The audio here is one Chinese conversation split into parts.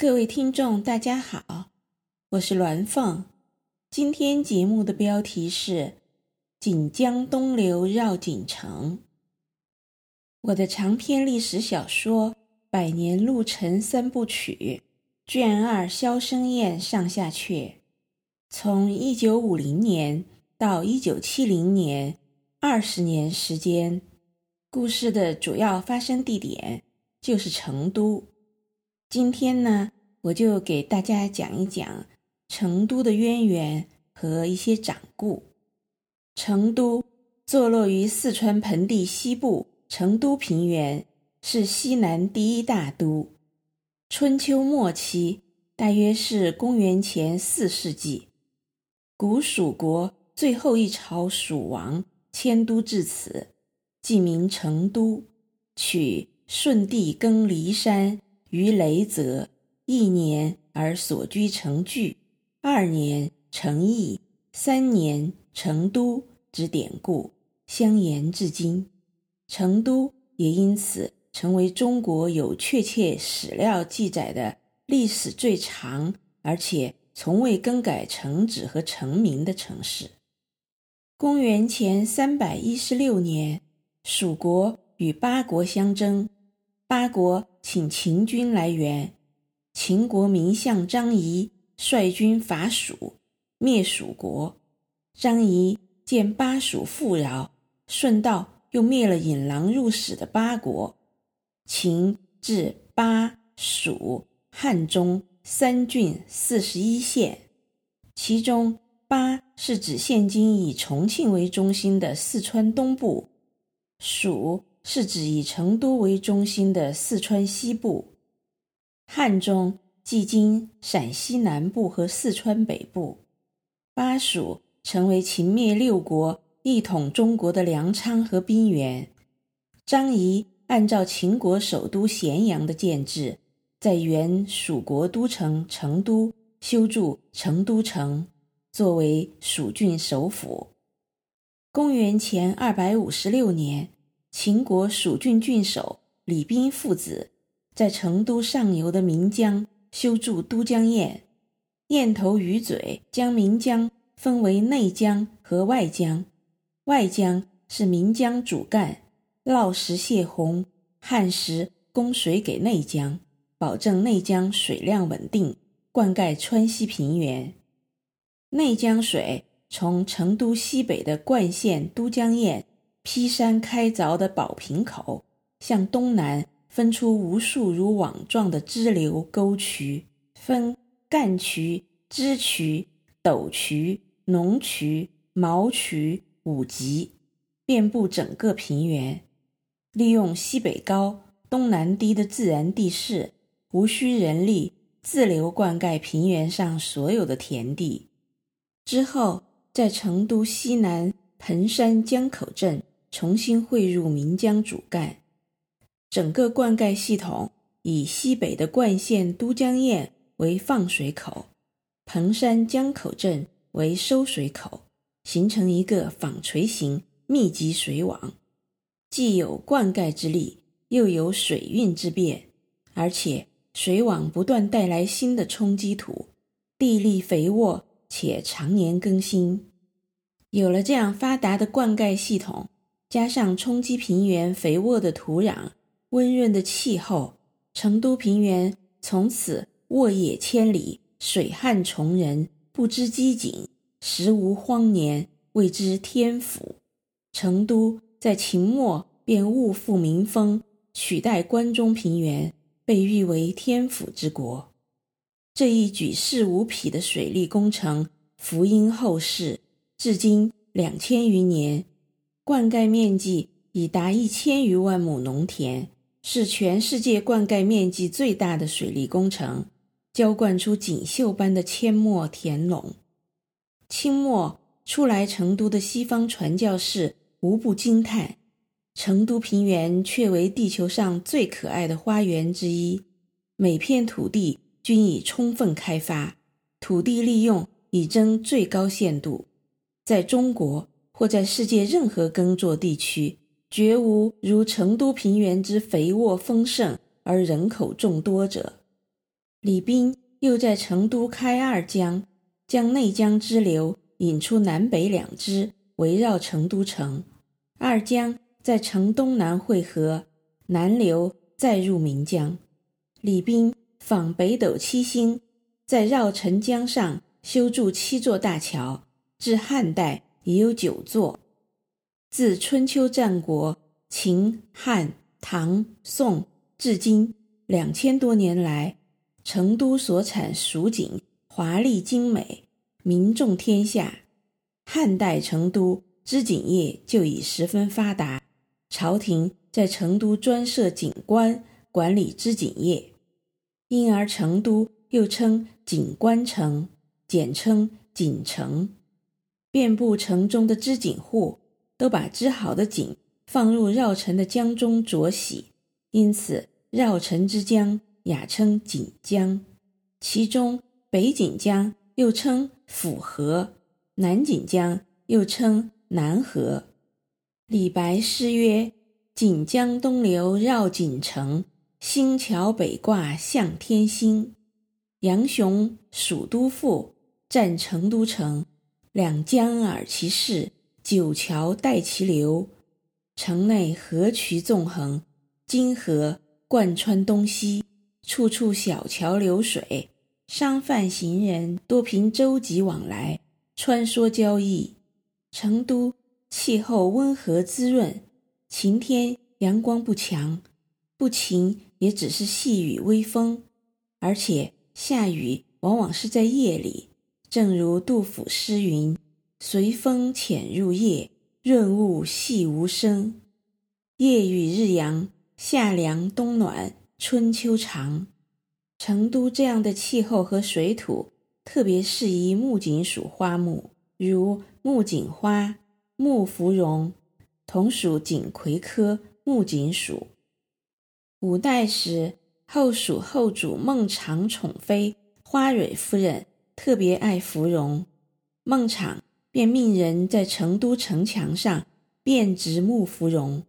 各位听众，大家好，我是鸾凤。今天节目的标题是《锦江东流绕锦城》。我的长篇历史小说《百年路程三部曲》卷二《萧生宴》上下阙，从一九五零年到一九七零年，二十年时间。故事的主要发生地点就是成都。今天呢，我就给大家讲一讲成都的渊源和一些掌故。成都坐落于四川盆地西部成都平原，是西南第一大都。春秋末期，大约是公元前四世纪，古蜀国最后一朝蜀王迁都至此。即名成都，取舜帝更骊山于雷泽一年而所居成聚，二年成邑，三年成都之典故，相沿至今。成都也因此成为中国有确切史料记载的历史最长，而且从未更改城址和城名的城市。公元前三百一十六年。蜀国与八国相争，八国请秦军来援，秦国名相张仪率军伐蜀，灭蜀国。张仪见巴蜀富饶，顺道又灭了引狼入室的巴国。秦置巴、蜀、汉中三郡四十一县，其中巴是指现今以重庆为中心的四川东部。蜀是指以成都为中心的四川西部，汉中即今陕西南部和四川北部，巴蜀成为秦灭六国一统中国的粮仓和兵源。张仪按照秦国首都咸阳的建制，在原蜀国都城成都修筑成都城，作为蜀郡首府。公元前二百五十六年，秦国蜀郡郡守李彬父子在成都上游的岷江修筑都江堰，堰头鱼嘴将岷江分为内江和外江，外江是岷江主干，涝石泄洪，旱时供水给内江，保证内江水量稳定，灌溉川西平原。内江水。从成都西北的灌县都江堰劈山开凿的宝瓶口，向东南分出无数如网状的支流沟渠，分干渠、支渠、斗渠、农渠、毛渠五级，遍布整个平原。利用西北高、东南低的自然地势，无需人力，自流灌溉平原上所有的田地。之后。在成都西南彭山江口镇重新汇入岷江主干，整个灌溉系统以西北的灌县都江堰为放水口，彭山江口镇为收水口，形成一个纺锤形密集水网，既有灌溉之力，又有水运之便，而且水网不断带来新的冲积土，地力肥沃。且常年更新，有了这样发达的灌溉系统，加上冲积平原肥沃的土壤、温润的气候，成都平原从此沃野千里，水旱从人，不知饥馑，时无荒年，谓之天府。成都在秦末便物阜民丰，取代关中平原，被誉为天府之国。这一举世无匹的水利工程，福音后世，至今两千余年，灌溉面积已达一千余万亩农田，是全世界灌溉面积最大的水利工程，浇灌出锦绣般的阡陌田垄。清末初来成都的西方传教士无不惊叹：成都平原却为地球上最可爱的花园之一，每片土地。均已充分开发，土地利用已臻最高限度，在中国或在世界任何耕作地区，绝无如成都平原之肥沃丰盛而人口众多者。李冰又在成都开二江，将内江支流引出南北两支，围绕成都城。二江在城东南汇合，南流再入岷江。李冰仿北斗七星，在绕城江上修筑七座大桥，至汉代已有九座。自春秋战国、秦汉唐宋至今两千多年来，成都所产蜀锦华丽精美，名重天下。汉代成都织锦业就已十分发达，朝廷在成都专设锦官，管理织锦业。因而成都又称锦官城，简称锦城。遍布城中的织锦户都把织好的锦放入绕城的江中濯洗，因此绕城之江雅称锦江。其中北锦江又称府河，南锦江又称南河。李白诗曰：“锦江东流绕锦城。”星桥北挂向天星，杨雄《蜀都赋》赞成都城：两江而其势，九桥带其流。城内河渠纵横，金河贯穿东西，处处小桥流水，商贩行人多凭舟楫往来，穿梭交易。成都气候温和滋润，晴天阳光不强，不晴。也只是细雨微风，而且下雨往往是在夜里。正如杜甫诗云：“随风潜入夜，润物细无声。夜雨日阳，夏凉冬暖，春秋长。”成都这样的气候和水土，特别适宜木槿属花木，如木槿花、木芙蓉，同属锦葵科木槿属。五代时，后蜀后主孟昶宠妃花蕊夫人特别爱芙蓉，孟昶便命人在成都城墙上遍植木芙蓉，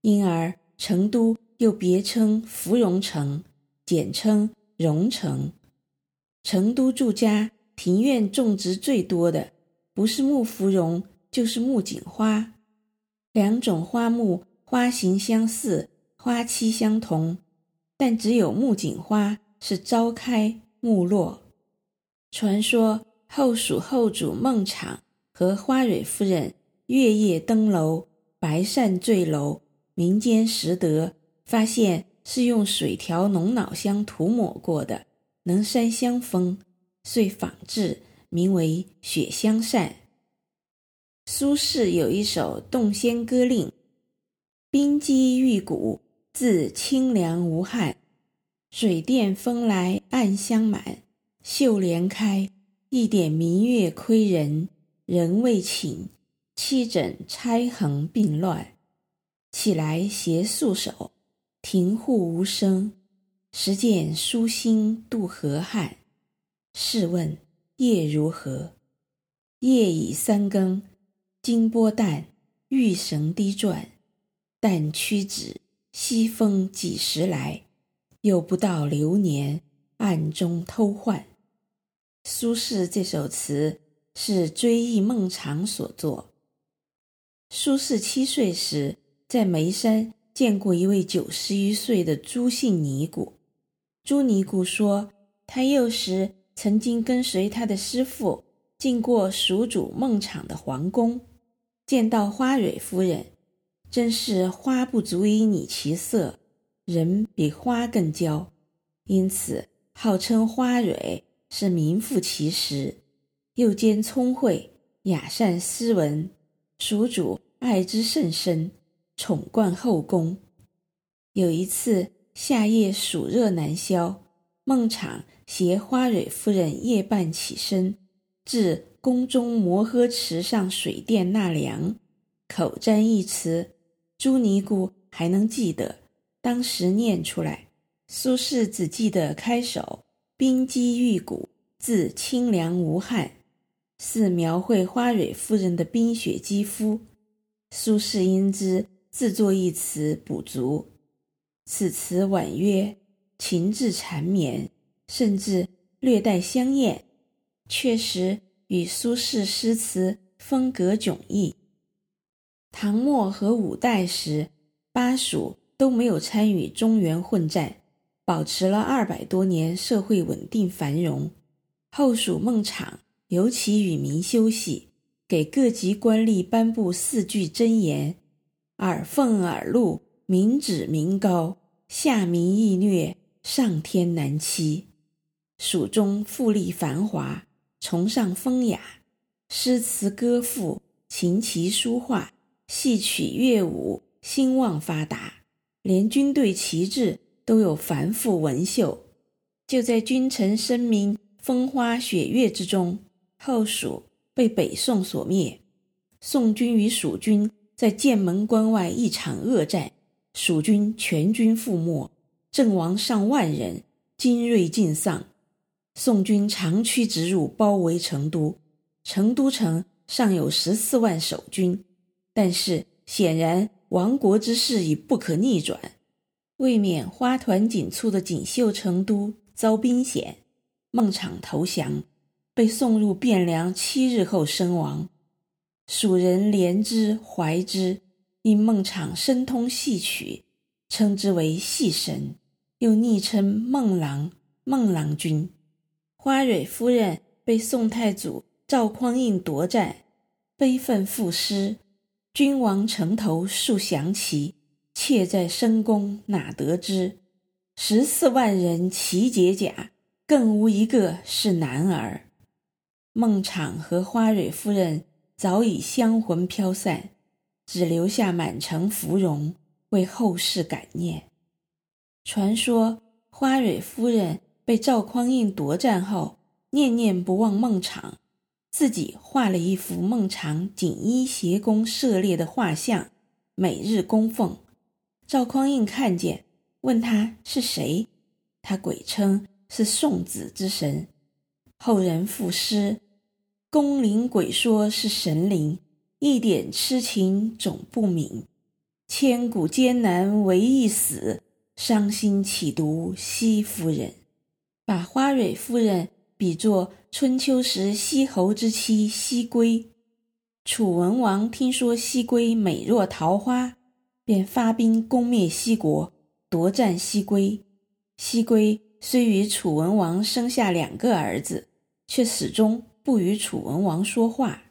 因而成都又别称芙蓉城，简称蓉城。成都住家庭院种植最多的，不是木芙蓉，就是木槿花，两种花木花型相似。花期相同，但只有木槿花是朝开暮落。传说后蜀后主孟昶和花蕊夫人月夜登楼，白扇坠楼，民间拾得，发现是用水调龙脑香涂抹过的，能扇香风，遂仿制，名为雪香扇。苏轼有一首洞仙歌令：冰肌玉骨。自清凉无汗，水殿风来暗香满。绣帘开，一点明月窥人。人未寝，七枕钗横并乱。起来携素手，庭户无声。时见舒心渡河汉。试问夜如何？夜已三更，金波淡，玉绳低转，但屈指。西风几时来？又不到流年，暗中偷换。苏轼这首词是追忆孟昶所作。苏轼七岁时，在眉山见过一位九十余岁的朱姓尼姑。朱尼姑说，他幼时曾经跟随他的师父进过蜀主孟昶的皇宫，见到花蕊夫人。真是花不足以拟其色，人比花更娇，因此号称花蕊是名副其实。又兼聪慧，雅善斯文，蜀主爱之甚深，宠冠后宫。有一次夏夜暑热难消，孟昶携花蕊夫人夜半起身，至宫中摩诃池上水殿纳凉，口占一词。朱尼姑还能记得，当时念出来。苏轼只记得开首“冰肌玉骨，自清凉无憾”，似描绘花蕊夫人的冰雪肌肤。苏轼因之自作一词补足。此词婉约，情致缠绵，甚至略带香艳，确实与苏轼诗词风格迥异。唐末和五代时，巴蜀都没有参与中原混战，保持了二百多年社会稳定繁荣。后蜀孟昶尤其与民休息，给各级官吏颁布四句箴言：“尔俸尔禄，民脂民膏，下民易虐，上天难欺。”蜀中富丽繁华，崇尚风雅，诗词歌赋、琴棋书画、戏曲乐舞兴旺发达，连军队旗帜都有繁复纹绣。就在君臣声名、风花雪月之中，后蜀被北宋所灭。宋军与蜀军在剑门关外一场恶战，蜀军全军覆没，阵亡上万人，精锐尽丧。宋军长驱直入，包围成都。成都城尚有十四万守军，但是显然亡国之势已不可逆转。为免花团锦簇的锦绣成都遭兵险，孟昶投降，被送入汴梁，七日后身亡。蜀人怜之怀之，因孟昶深通戏曲，称之为戏神，又昵称孟郎、孟郎君。花蕊夫人被宋太祖赵匡胤夺占，悲愤赋诗：“君王城头树降旗，妾在深宫哪得知？十四万人齐解甲，更无一个是男儿。”孟昶和花蕊夫人早已香魂飘散，只留下满城芙蓉为后世感念。传说花蕊夫人。被赵匡胤夺占后，念念不忘孟昶，自己画了一幅孟昶锦衣斜弓射猎的画像，每日供奉。赵匡胤看见，问他是谁，他鬼称是送子之神。后人赋诗：“宫灵鬼说是神灵，一点痴情总不泯。千古艰难唯一死，伤心岂独惜夫人。”把花蕊夫人比作春秋时西侯之妻西归，楚文王听说西归美若桃花，便发兵攻灭西国，夺占西归。西归虽与楚文王生下两个儿子，却始终不与楚文王说话。